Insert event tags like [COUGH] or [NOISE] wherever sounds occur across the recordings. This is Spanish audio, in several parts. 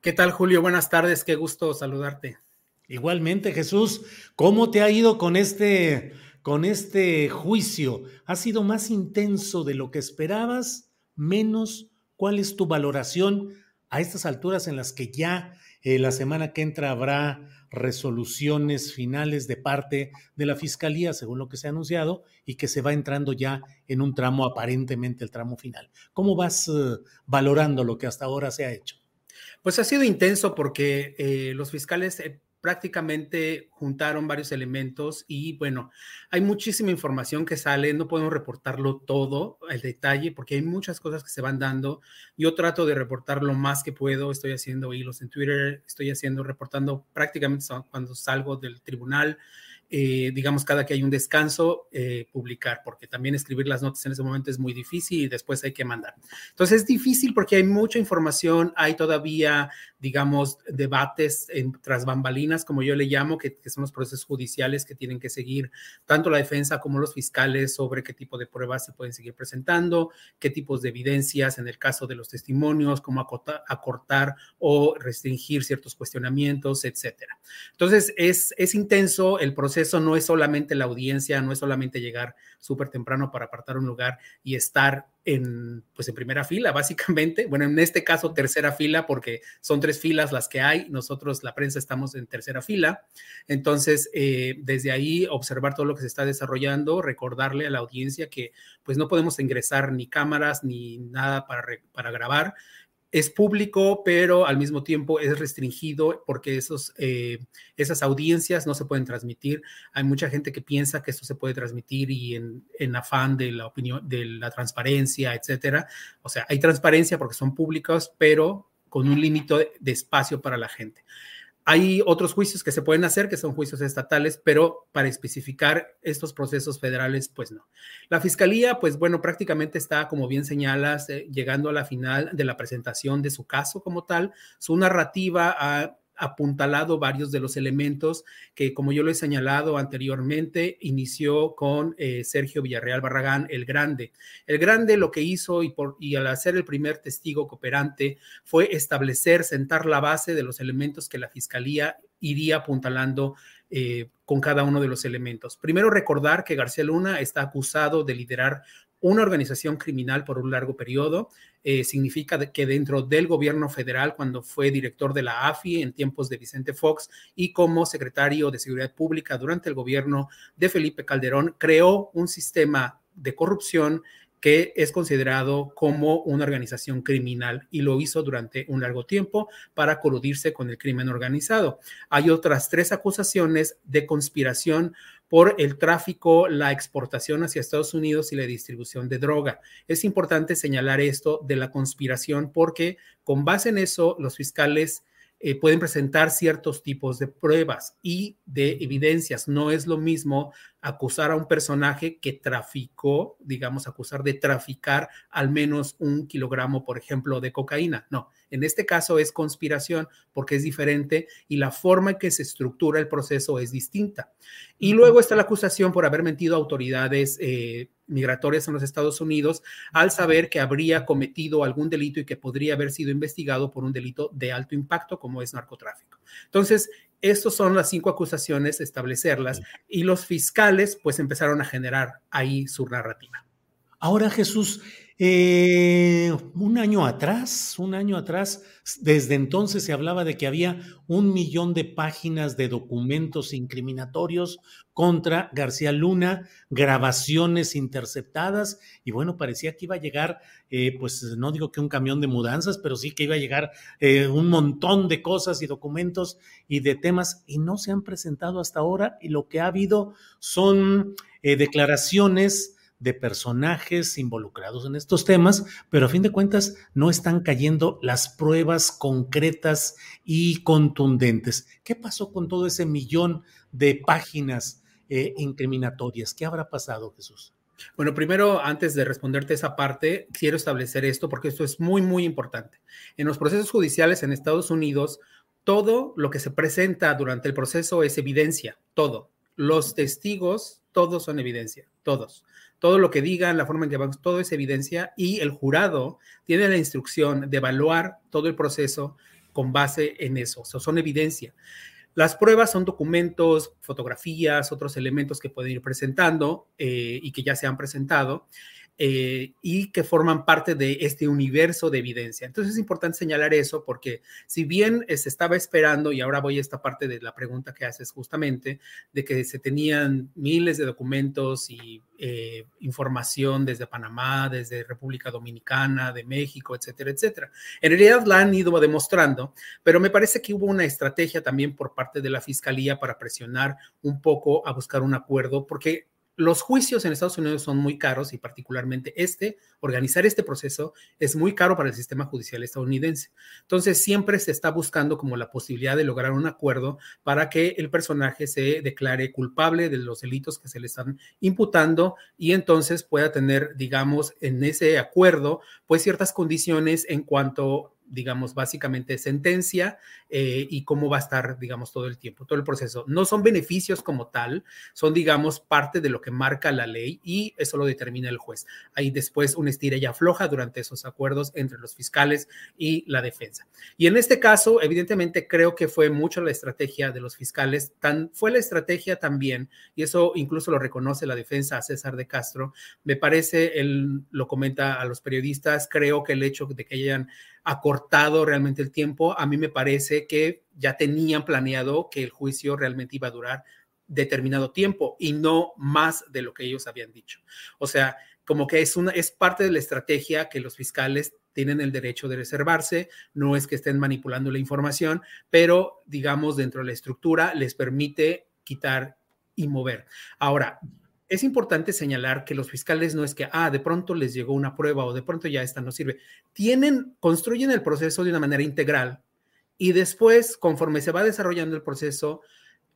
¿Qué tal, Julio? Buenas tardes, qué gusto saludarte. Igualmente, Jesús, ¿cómo te ha ido con este, con este juicio? ¿Ha sido más intenso de lo que esperabas? ¿Menos? ¿Cuál es tu valoración a estas alturas en las que ya eh, la semana que entra habrá resoluciones finales de parte de la Fiscalía, según lo que se ha anunciado, y que se va entrando ya en un tramo, aparentemente el tramo final? ¿Cómo vas eh, valorando lo que hasta ahora se ha hecho? Pues ha sido intenso porque eh, los fiscales eh, prácticamente juntaron varios elementos y bueno, hay muchísima información que sale, no podemos reportarlo todo al detalle porque hay muchas cosas que se van dando. Yo trato de reportar lo más que puedo, estoy haciendo hilos en Twitter, estoy haciendo, reportando prácticamente cuando salgo del tribunal, eh, digamos, cada que hay un descanso, eh, publicar, porque también escribir las notas en ese momento es muy difícil y después hay que mandar. Entonces es difícil porque hay mucha información, hay todavía, digamos, debates en, tras bambalinas, como yo le llamo, que, que, son los procesos judiciales que tienen que seguir tanto la defensa como los fiscales sobre qué tipo de pruebas se pueden seguir presentando, qué tipos de evidencias en el caso de los testimonios, cómo acortar, o restringir ciertos cuestionamientos, etcétera. Entonces es, es intenso el proceso eso no es solamente la audiencia, no es solamente llegar súper temprano para apartar un lugar y estar en, pues en primera fila, básicamente. Bueno, en este caso, tercera fila, porque son tres filas las que hay. Nosotros, la prensa, estamos en tercera fila. Entonces, eh, desde ahí, observar todo lo que se está desarrollando, recordarle a la audiencia que, pues, no podemos ingresar ni cámaras ni nada para, para grabar es público, pero al mismo tiempo es restringido porque esos, eh, esas audiencias no se pueden transmitir. Hay mucha gente que piensa que esto se puede transmitir y en, afán de la opinión, de la transparencia, etcétera. O sea, hay transparencia porque son públicos, pero con un límite de espacio para la gente. Hay otros juicios que se pueden hacer, que son juicios estatales, pero para especificar estos procesos federales, pues no. La fiscalía, pues bueno, prácticamente está, como bien señalas, eh, llegando a la final de la presentación de su caso como tal. Su narrativa ha apuntalado varios de los elementos que, como yo lo he señalado anteriormente, inició con eh, Sergio Villarreal Barragán, el Grande. El Grande lo que hizo y, al hacer el primer testigo cooperante fue establecer, sentar la base de los elementos que la Fiscalía iría apuntalando eh, con cada uno de los elementos. Primero recordar que García Luna está acusado de liderar una organización criminal por un largo periodo. Eh, significa que dentro del gobierno federal, cuando fue director de la AFI en tiempos de Vicente Fox y como secretario de Seguridad Pública durante el gobierno de Felipe Calderón, creó un sistema de corrupción que es considerado como una organización criminal y lo hizo durante un largo tiempo para coludirse con el crimen organizado. Hay otras tres acusaciones de conspiración por el tráfico, la exportación hacia Estados Unidos y la distribución de droga. Es importante señalar esto de la conspiración porque con base en eso los fiscales eh, pueden presentar ciertos tipos de pruebas y de evidencias. No es lo mismo acusar a un personaje que traficó, digamos, acusar de traficar al menos un kilogramo, por ejemplo, de cocaína. No, en este caso es conspiración porque es diferente y la forma en que se estructura el proceso es distinta. Y luego está la acusación por haber mentido a autoridades. Eh, migratorias en los Estados Unidos al saber que habría cometido algún delito y que podría haber sido investigado por un delito de alto impacto como es narcotráfico. Entonces, estas son las cinco acusaciones, establecerlas, y los fiscales pues empezaron a generar ahí su narrativa. Ahora, Jesús, eh, un año atrás, un año atrás, desde entonces se hablaba de que había un millón de páginas de documentos incriminatorios contra García Luna, grabaciones interceptadas, y bueno, parecía que iba a llegar, eh, pues no digo que un camión de mudanzas, pero sí que iba a llegar eh, un montón de cosas y documentos y de temas, y no se han presentado hasta ahora, y lo que ha habido son declaraciones de personajes involucrados en estos temas, pero a fin de cuentas no están cayendo las pruebas concretas y contundentes. ¿Qué pasó con todo ese millón de páginas eh, incriminatorias? ¿Qué habrá pasado, Jesús? Bueno, primero, antes de responderte esa parte, quiero establecer esto porque esto es muy, muy importante. En los procesos judiciales en Estados Unidos, todo lo que se presenta durante el proceso es evidencia, todo. Los testigos, todos son evidencia, todos todo lo que digan, la forma en que van, todo es evidencia y el jurado tiene la instrucción de evaluar todo el proceso con base en eso, o son evidencia. Las pruebas son documentos, fotografías, otros elementos que pueden ir presentando eh, y que ya se han presentado. Eh, y que forman parte de este universo de evidencia. Entonces es importante señalar eso porque si bien se estaba esperando, y ahora voy a esta parte de la pregunta que haces justamente, de que se tenían miles de documentos y eh, información desde Panamá, desde República Dominicana, de México, etcétera, etcétera. En realidad la han ido demostrando, pero me parece que hubo una estrategia también por parte de la Fiscalía para presionar un poco a buscar un acuerdo, porque los juicios en Estados Unidos son muy caros y particularmente este, organizar este proceso es muy caro para el sistema judicial estadounidense. Entonces siempre se está buscando como la posibilidad de lograr un acuerdo para que el personaje se declare culpable de los delitos que se le están imputando y entonces pueda tener, digamos, en ese acuerdo, pues ciertas condiciones en cuanto digamos, básicamente sentencia eh, y cómo va a estar, digamos, todo el tiempo, todo el proceso. No son beneficios como tal, son, digamos, parte de lo que marca la ley y eso lo determina el juez. Hay después una estira y afloja durante esos acuerdos entre los fiscales y la defensa. Y en este caso, evidentemente, creo que fue mucho la estrategia de los fiscales, tan, fue la estrategia también, y eso incluso lo reconoce la defensa a César de Castro, me parece, él lo comenta a los periodistas, creo que el hecho de que hayan acortado realmente el tiempo. A mí me parece que ya tenían planeado que el juicio realmente iba a durar determinado tiempo y no más de lo que ellos habían dicho. O sea, como que es una es parte de la estrategia que los fiscales tienen el derecho de reservarse, no es que estén manipulando la información, pero digamos dentro de la estructura les permite quitar y mover. Ahora, es importante señalar que los fiscales no es que, ah, de pronto les llegó una prueba o de pronto ya esta no sirve. Tienen, construyen el proceso de una manera integral y después, conforme se va desarrollando el proceso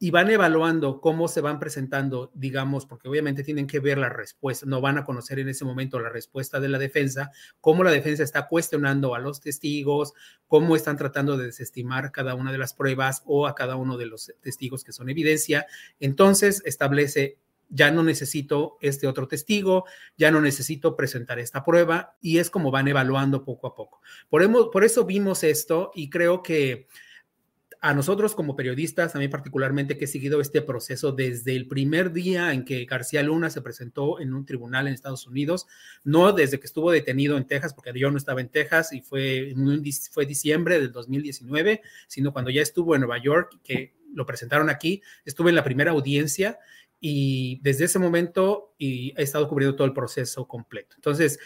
y van evaluando cómo se van presentando, digamos, porque obviamente tienen que ver la respuesta, no van a conocer en ese momento la respuesta de la defensa, cómo la defensa está cuestionando a los testigos, cómo están tratando de desestimar cada una de las pruebas o a cada uno de los testigos que son evidencia. Entonces, establece ya no necesito este otro testigo, ya no necesito presentar esta prueba y es como van evaluando poco a poco. Por, por eso vimos esto y creo que a nosotros como periodistas, a mí particularmente que he seguido este proceso desde el primer día en que García Luna se presentó en un tribunal en Estados Unidos, no desde que estuvo detenido en Texas, porque yo no estaba en Texas y fue, fue diciembre del 2019, sino cuando ya estuvo en Nueva York, que lo presentaron aquí, estuve en la primera audiencia y desde ese momento y he estado cubriendo todo el proceso completo. Entonces,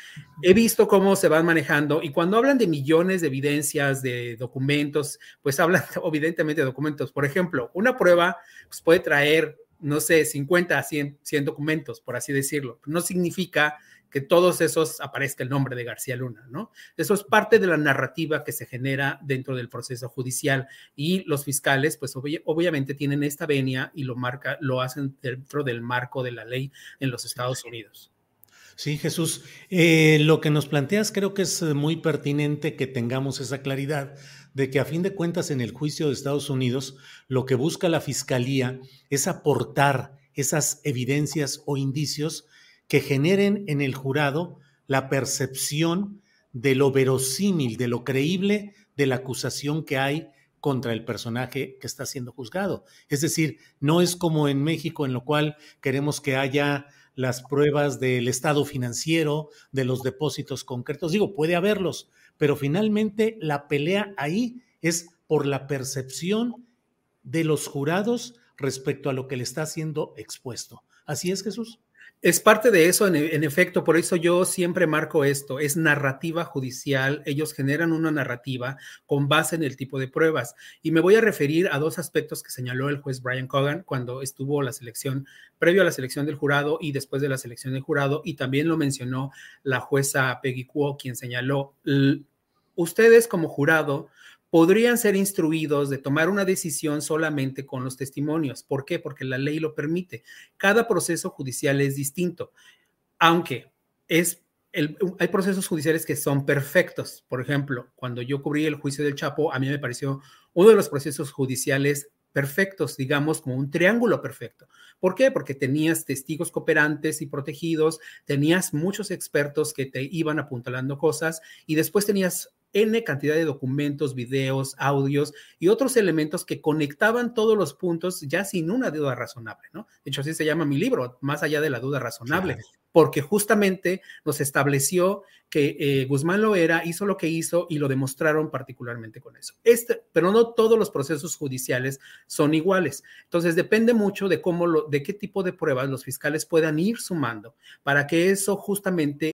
he visto cómo se van manejando y cuando hablan de millones de evidencias, de documentos, pues hablan [LAUGHS] evidentemente de documentos. Por ejemplo, una prueba pues, puede traer, no sé, 50 a 100, 100 documentos, por así decirlo. No significa que todos esos aparezca el nombre de García Luna, ¿no? Eso es parte de la narrativa que se genera dentro del proceso judicial y los fiscales, pues obviamente tienen esta venia y lo marca, lo hacen dentro del marco de la ley en los Estados Unidos. Sí, Jesús. Eh, lo que nos planteas creo que es muy pertinente que tengamos esa claridad de que a fin de cuentas en el juicio de Estados Unidos lo que busca la Fiscalía es aportar esas evidencias o indicios que generen en el jurado la percepción de lo verosímil, de lo creíble de la acusación que hay contra el personaje que está siendo juzgado. Es decir, no es como en México en lo cual queremos que haya las pruebas del estado financiero, de los depósitos concretos. Digo, puede haberlos, pero finalmente la pelea ahí es por la percepción de los jurados respecto a lo que le está siendo expuesto. ¿Así es, Jesús? Es parte de eso, en, efecto, por eso yo siempre marco esto, es narrativa judicial, ellos generan una narrativa con base en el tipo de pruebas. Y me voy a referir a dos aspectos que señaló el juez Brian Cogan cuando estuvo la selección, previo a la selección del jurado y después de la selección del jurado, y también lo mencionó la jueza Peggy Kuo, quien señaló, ustedes como jurado podrían ser instruidos de tomar una decisión solamente con los testimonios. ¿Por qué? Porque la ley lo permite. Cada proceso judicial es distinto, aunque es hay procesos judiciales que son perfectos. Por ejemplo, cuando yo cubrí el juicio del Chapo, a mí me pareció uno de los procesos judiciales perfectos, digamos, como un triángulo perfecto. ¿Por qué? Porque tenías testigos cooperantes y protegidos, tenías muchos expertos que te iban apuntalando cosas y después tenías N cantidad de documentos, videos, audios y otros elementos que conectaban todos los puntos ya sin una duda razonable, ¿no? De hecho, así se llama mi libro, más allá de la duda razonable, porque justamente nos estableció que eh, Guzmán lo era, hizo lo que hizo y lo demostraron particularmente con eso. Este, pero no todos los procesos judiciales son iguales. Entonces, depende mucho de cómo lo, de qué tipo de pruebas los fiscales puedan ir sumando para que eso justamente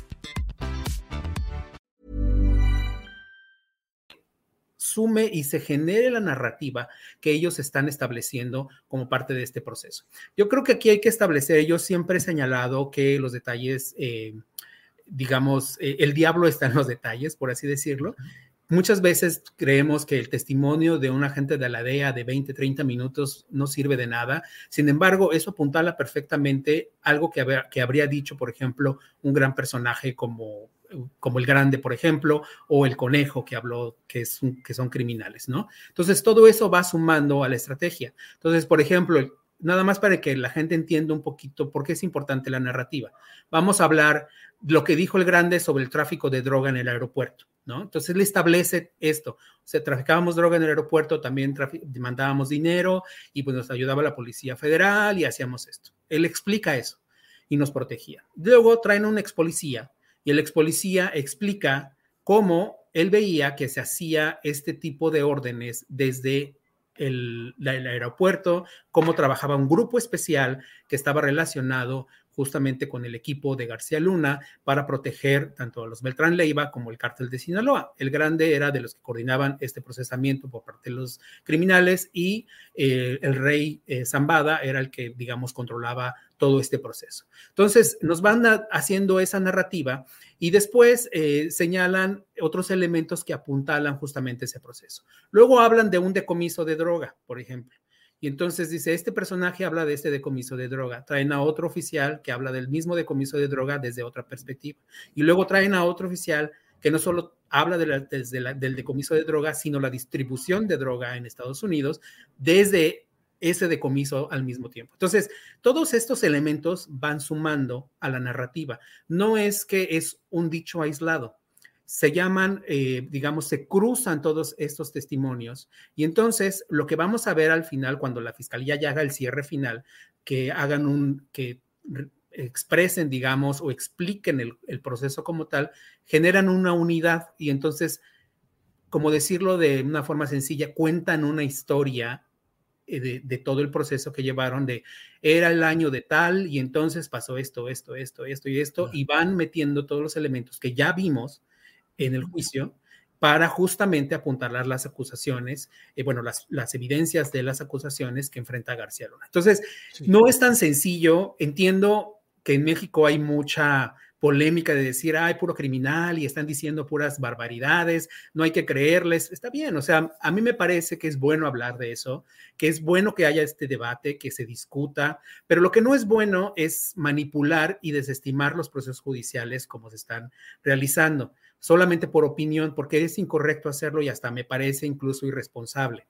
sume y se genere la narrativa que ellos están estableciendo como parte de este proceso. Yo creo que aquí hay que establecer, yo siempre he señalado que los detalles, eh, digamos, eh, el diablo está en los detalles, por así decirlo. Muchas veces creemos que el testimonio de un agente de la DEA de 20, 30 minutos no sirve de nada. Sin embargo, eso apuntala perfectamente algo que, que habría dicho, por ejemplo, un gran personaje como como el grande, por ejemplo, o el conejo que habló, que, es que son criminales, ¿no? Entonces, todo eso va sumando a la estrategia. Entonces, por ejemplo, nada más para que la gente entienda un poquito por qué es importante la narrativa. Vamos a hablar lo que dijo el grande sobre el tráfico de droga en el aeropuerto, ¿no? Entonces, le establece esto. O sea, traficábamos droga en el aeropuerto, también mandábamos dinero y pues nos ayudaba la Policía Federal y hacíamos esto. Él explica eso y nos protegía. Luego traen un ex policía y el ex policía explica cómo él veía que se hacía este tipo de órdenes desde el, el, aeropuerto, cómo trabajaba un grupo especial que estaba relacionado justamente con el equipo de García Luna para proteger tanto a los Beltrán Leiva como el cártel de Sinaloa. El grande era de los que coordinaban este procesamiento por parte de los criminales y eh, el rey eh, Zambada era el que, digamos, controlaba todo este proceso. Entonces, nos van haciendo esa narrativa y después eh, señalan otros elementos que apuntalan justamente ese proceso. Luego hablan de un decomiso de droga, por ejemplo. Y entonces dice, este personaje habla de este decomiso de droga. Traen a otro oficial que habla del mismo decomiso de droga desde otra perspectiva. Y luego traen a otro oficial que no solo habla de desde del decomiso de droga, sino la distribución de droga en Estados Unidos desde ese decomiso al mismo tiempo. Entonces, todos estos elementos van sumando a la narrativa. No es que es un dicho aislado, se llaman, eh, digamos, se cruzan todos estos testimonios. Y entonces lo que vamos a ver al final, cuando la fiscalía ya haga el cierre final, que hagan un, que expresen, digamos, o expliquen el, proceso como tal, generan una unidad y entonces, como decirlo de una forma sencilla, cuentan una historia eh, de, todo el proceso que llevaron de era el año de tal y entonces pasó esto, esto, esto, esto y esto, y van metiendo todos los elementos que ya vimos en el juicio para justamente apuntalar las acusaciones, eh, bueno, las, las, evidencias de las acusaciones que enfrenta García Luna. Entonces, no es tan sencillo, entiendo que en México hay mucha polémica de decir, ay, puro criminal y están diciendo puras barbaridades, no hay que creerles. Está bien, o sea, a mí me parece que es bueno hablar de eso, que es bueno que haya este debate, que se discuta, pero lo que no es bueno es manipular y desestimar los procesos judiciales como se están realizando, solamente por opinión, porque es incorrecto hacerlo y hasta me parece incluso irresponsable.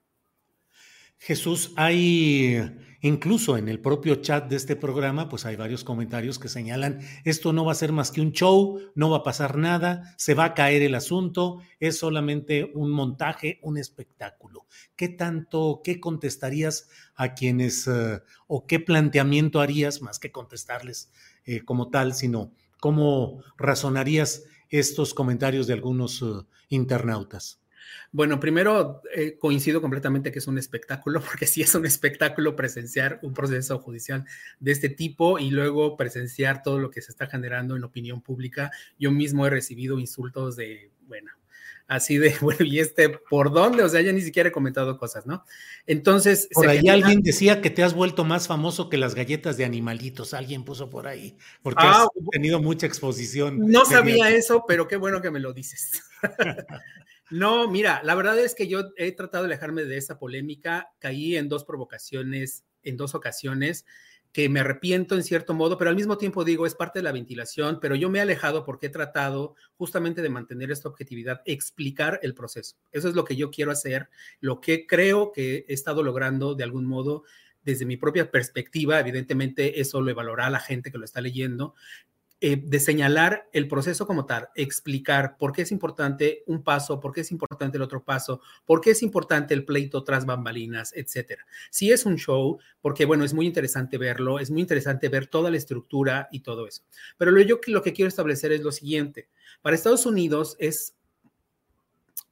Jesús, hay incluso en el propio chat de este programa, pues hay varios comentarios que señalan, esto no va a ser más que un show, no va a pasar nada, se va a caer el asunto, es solamente un montaje, un espectáculo. ¿Qué tanto, qué contestarías a quienes, eh, o qué planteamiento harías, más que contestarles eh, como tal, sino cómo razonarías estos comentarios de algunos eh, internautas? Bueno, primero eh, coincido completamente que es un espectáculo, [LAUGHS] porque sí es un espectáculo presenciar un proceso judicial de este tipo y luego presenciar todo lo que se está generando en opinión pública. Yo mismo he recibido insultos de, bueno, así de, [LAUGHS] bueno, ¿y este por dónde? O sea, ya ni siquiera he comentado cosas, ¿no? Entonces... Por ahí alguien decía que te has vuelto más famoso que las galletas de animalitos, alguien puso por ahí, porque has ah, tenido mucha exposición. No sabía eso, pero qué bueno que me lo dices. [LAUGHS] No, mira, la verdad es que yo he tratado de alejarme de esa polémica. Caí en dos provocaciones, en dos ocasiones, que me arrepiento en cierto modo, pero al mismo tiempo digo, es parte de la ventilación, pero yo me he alejado porque he tratado justamente de mantener esta objetividad, explicar el proceso. Eso es lo que yo quiero hacer, lo que creo que he estado logrando de algún modo desde mi propia perspectiva, evidentemente eso lo evaluará la gente que lo está leyendo, eh, de señalar el proceso como tal, explicar por qué es importante un paso, por qué es importante el otro paso, por qué es importante el pleito tras bambalinas, etcétera. Si es un show, porque bueno, es muy interesante verlo, es muy interesante ver toda la estructura y todo eso. Pero lo, yo lo que quiero establecer es lo siguiente. Para Estados Unidos es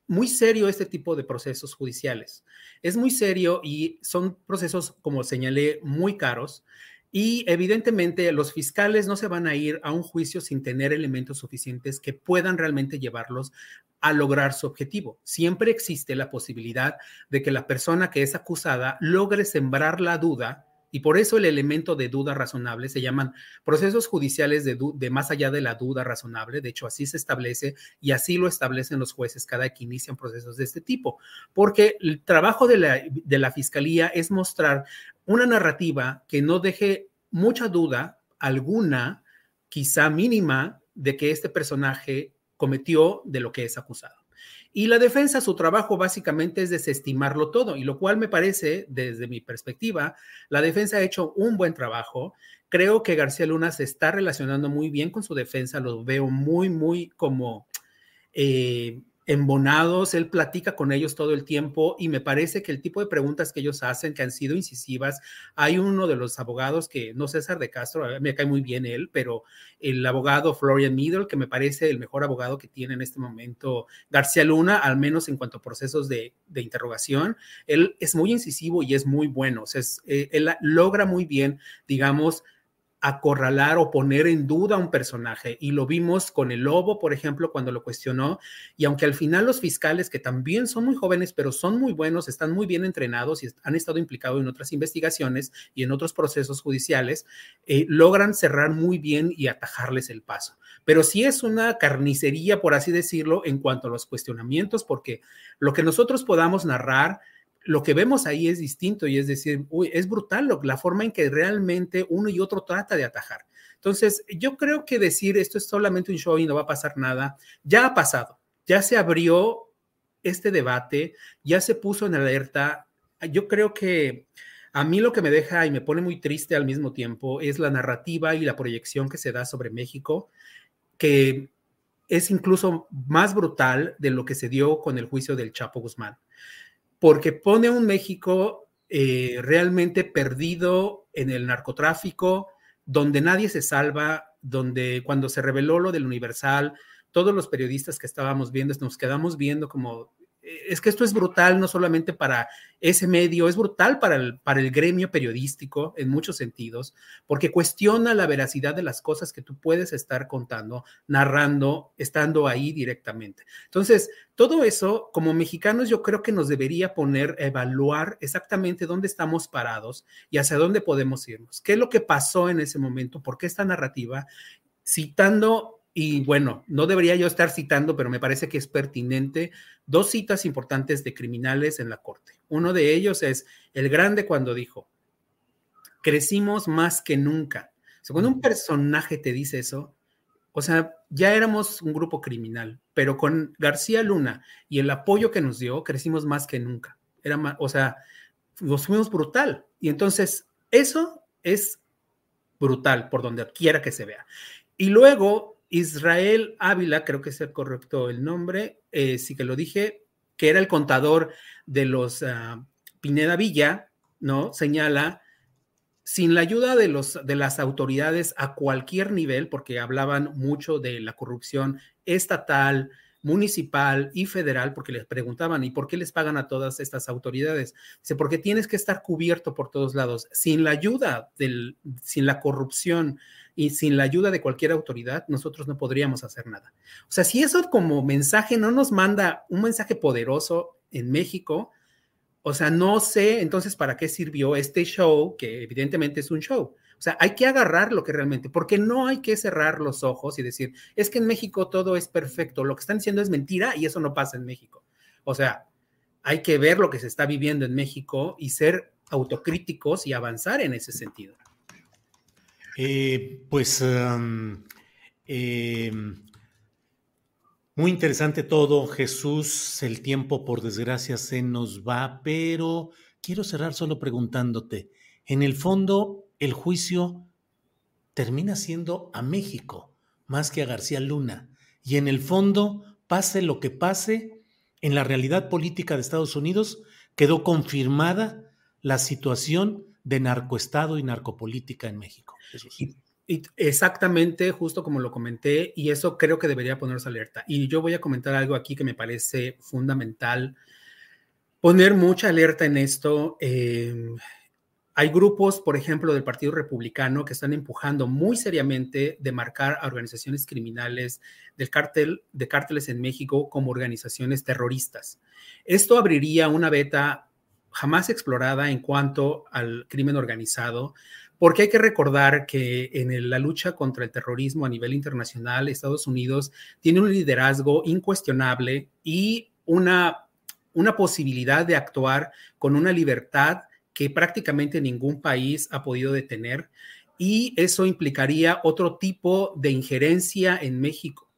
muy serio este tipo de procesos judiciales. Es muy serio y son procesos, como señalé, muy caros y evidentemente los fiscales no se van a ir a un juicio sin tener elementos suficientes que puedan realmente llevarlos a lograr su objetivo. Siempre existe la posibilidad de que la persona que es acusada logre sembrar la duda y por eso el elemento de duda razonable se llaman procesos judiciales de, más allá de la duda razonable. De hecho, así se establece y así lo establecen los jueces cada que inician procesos de este tipo. Porque el trabajo de la, de la fiscalía es mostrar una narrativa que no deje mucha duda alguna, quizá mínima, de que este personaje cometió de lo que es acusado. Y la defensa, su trabajo básicamente es desestimarlo todo, y lo cual me parece, desde mi perspectiva, la defensa ha hecho un buen trabajo. Creo que García Luna se está relacionando muy bien con su defensa, lo veo muy, muy como eh, embonados, él platica con ellos todo el tiempo y me parece que el tipo de preguntas que ellos hacen, que han sido incisivas, hay uno de los abogados que, no César de Castro, me cae muy bien él, pero el abogado Florian Middle, que me parece el mejor abogado que tiene en este momento García Luna, al menos en cuanto a procesos de, interrogación, él es muy incisivo y es muy bueno, o sea, eh, él logra muy bien, digamos, acorralar o poner en duda a un personaje. Y lo vimos con el lobo, por ejemplo, cuando lo cuestionó. Y aunque al final los fiscales, que también son muy jóvenes, pero son muy buenos, están muy bien entrenados y han estado implicados en otras investigaciones y en otros procesos judiciales, eh, logran cerrar muy bien y atajarles el paso. Pero sí es una carnicería, por así decirlo, en cuanto a los cuestionamientos, porque lo que nosotros podamos narrar lo que vemos ahí es distinto y es decir, uy, es brutal la forma en que realmente uno y otro trata de atajar. Entonces, yo creo que decir esto es solamente un show y no va a pasar nada, ya ha pasado, ya se abrió este debate, ya se puso en alerta. Yo creo que a mí lo que me deja y me pone muy triste al mismo tiempo es la narrativa y la proyección que se da sobre México, que es incluso más brutal de lo que se dio con el juicio del Chapo Guzmán porque pone a un México eh, realmente perdido en el narcotráfico, donde nadie se salva, donde cuando se reveló lo del Universal, todos los periodistas que estábamos viendo nos quedamos viendo como es que esto es brutal no solamente para ese medio, es brutal para el, para el gremio periodístico en muchos sentidos, porque cuestiona la veracidad de las cosas que tú puedes estar contando, narrando, estando ahí directamente. Entonces, todo eso, como mexicanos, yo creo que nos debería poner a evaluar exactamente dónde estamos parados y hacia dónde podemos irnos. ¿Qué es lo que pasó en ese momento? ¿Por qué esta narrativa? Citando y bueno, no debería yo estar citando, pero me parece que es pertinente dos citas importantes de criminales en la corte. Uno de ellos es el grande cuando dijo, crecimos más que nunca. cuando un personaje te dice eso, o sea, ya éramos un grupo criminal, pero con García Luna y el apoyo que nos dio, crecimos más que nunca. Era más, o sea, nos fuimos brutal. Y entonces, eso es brutal por donde quiera que se vea. Y luego Israel Ávila, creo que es el correcto el nombre, eh, sí que lo dije, que era el contador de los ah, Pineda Villa, ¿no? Señala, sin la ayuda de, los, de las autoridades a cualquier nivel, porque hablaban mucho de la corrupción estatal, municipal y federal, porque les preguntaban, ¿y por qué les pagan a todas estas autoridades? Dice, porque tienes que estar cubierto por todos lados. Sin la ayuda, del, sin la corrupción, y sin la ayuda de cualquier autoridad, nosotros no podríamos hacer nada. O sea, si eso como mensaje no nos manda un mensaje poderoso en México, o sea, no sé entonces para qué sirvió este show, que evidentemente es un show. O sea, hay que agarrar lo que realmente, porque no hay que cerrar los ojos y decir, es que en México todo es perfecto, lo que están diciendo es mentira y eso no pasa en México. O sea, hay que ver lo que se está viviendo en México y ser autocríticos y avanzar en ese sentido. Eh, pues em, em, muy interesante todo, Jesús. El tiempo, por desgracia, se nos va, pero quiero cerrar solo preguntándote. En el fondo, el juicio termina siendo a México más que a García Luna. Y en el fondo, pase lo que pase, en la realidad política de Estados Unidos quedó confirmada la situación de narcoestado y narcopolítica en México. Y, exactamente, justo como lo comenté, y eso creo que debería ponerse alerta. Y yo voy a comentar algo aquí que me parece fundamental. Poner mucha alerta en esto. Em, hay grupos, por ejemplo, del Partido Republicano que están empujando muy seriamente de marcar a organizaciones criminales del cártel, de cárteles en México como organizaciones terroristas. Esto abriría una beta jamás explorada en cuanto al crimen organizado, porque hay que recordar que en la lucha contra el terrorismo a nivel internacional, Estados Unidos tiene un liderazgo incuestionable y una, una posibilidad de actuar con una libertad que prácticamente ningún país ha podido detener y eso implicaría otro tipo de injerencia en México.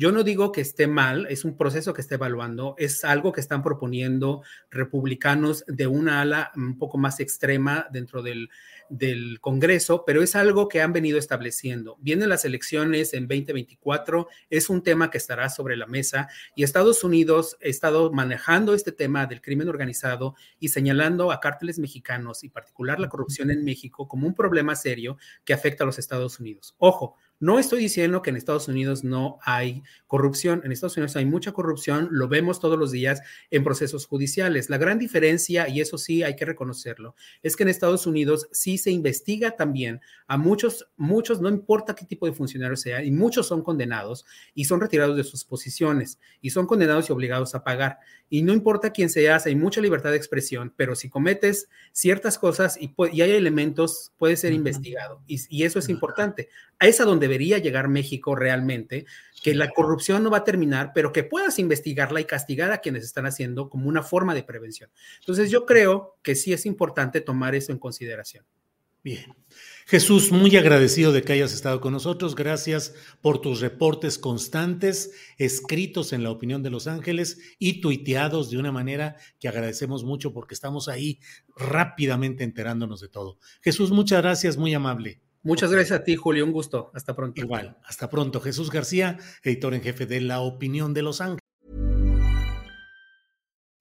Yo no digo que esté mal, es un proceso que está evaluando, es algo que están proponiendo republicanos de una ala un poco más extrema dentro del, del Congreso, pero es algo que han venido estableciendo. Vienen las elecciones en 2024, es un tema que estará sobre la mesa y Estados Unidos ha estado manejando este tema del crimen organizado y señalando a cárteles mexicanos y particular la corrupción en México como un problema serio que afecta a los Estados Unidos. Ojo, no estoy diciendo que en Estados Unidos no hay corrupción. En Estados Unidos hay mucha corrupción, lo vemos todos los días en procesos judiciales. La gran diferencia, y eso sí hay que reconocerlo, es que en Estados Unidos sí se investiga también a muchos, muchos, no importa qué tipo de funcionario sea, y muchos son condenados y son retirados de sus posiciones y son condenados y obligados a pagar. Y no importa quién seas, hay mucha libertad de expresión, pero si cometes ciertas cosas y, hay elementos, puede ser investigado. Y, y, eso es importante. A esa donde debería llegar México realmente, que la corrupción no va a terminar, pero que puedas investigarla y castigar a quienes están haciendo como una forma de prevención. Entonces yo creo que sí es importante tomar eso en consideración. Bien. Jesús, muy agradecido de que hayas estado con nosotros. Gracias por tus reportes constantes, escritos en la opinión de Los Ángeles y tuiteados de una manera que agradecemos mucho porque estamos ahí rápidamente enterándonos de todo. Jesús, muchas gracias, muy amable. Muchas gracias a ti, Julio. Un gusto. Hasta pronto. Igual. Hasta pronto. Jesús García, editor en jefe de La Opinión de Los Ángeles.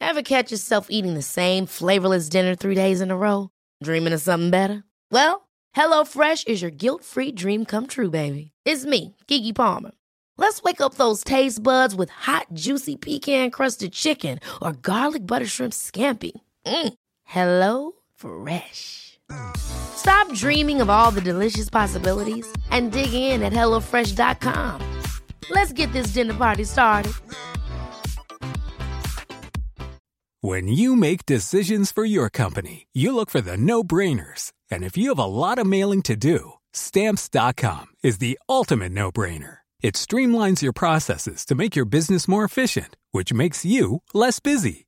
Ever catch yourself eating the same flavorless dinner three days in a row? Dreaming of something better? Well. HelloFresh is your guilt-free dream come true, baby. It's me, Kiki Palmer. Let's wake up those taste buds with hot, juicy pecan-crusted chicken or garlic butter shrimp scampi. Mm. Hello Fresh. Stop dreaming of all the delicious possibilities and dig in at HelloFresh.com. Let's get this dinner party started. When you make decisions for your company, you look for the no-brainers. And if you have a lot of mailing to do, Stamps.com is the ultimate no-brainer. It streamlines your processes to make your business more efficient, which makes you less busy.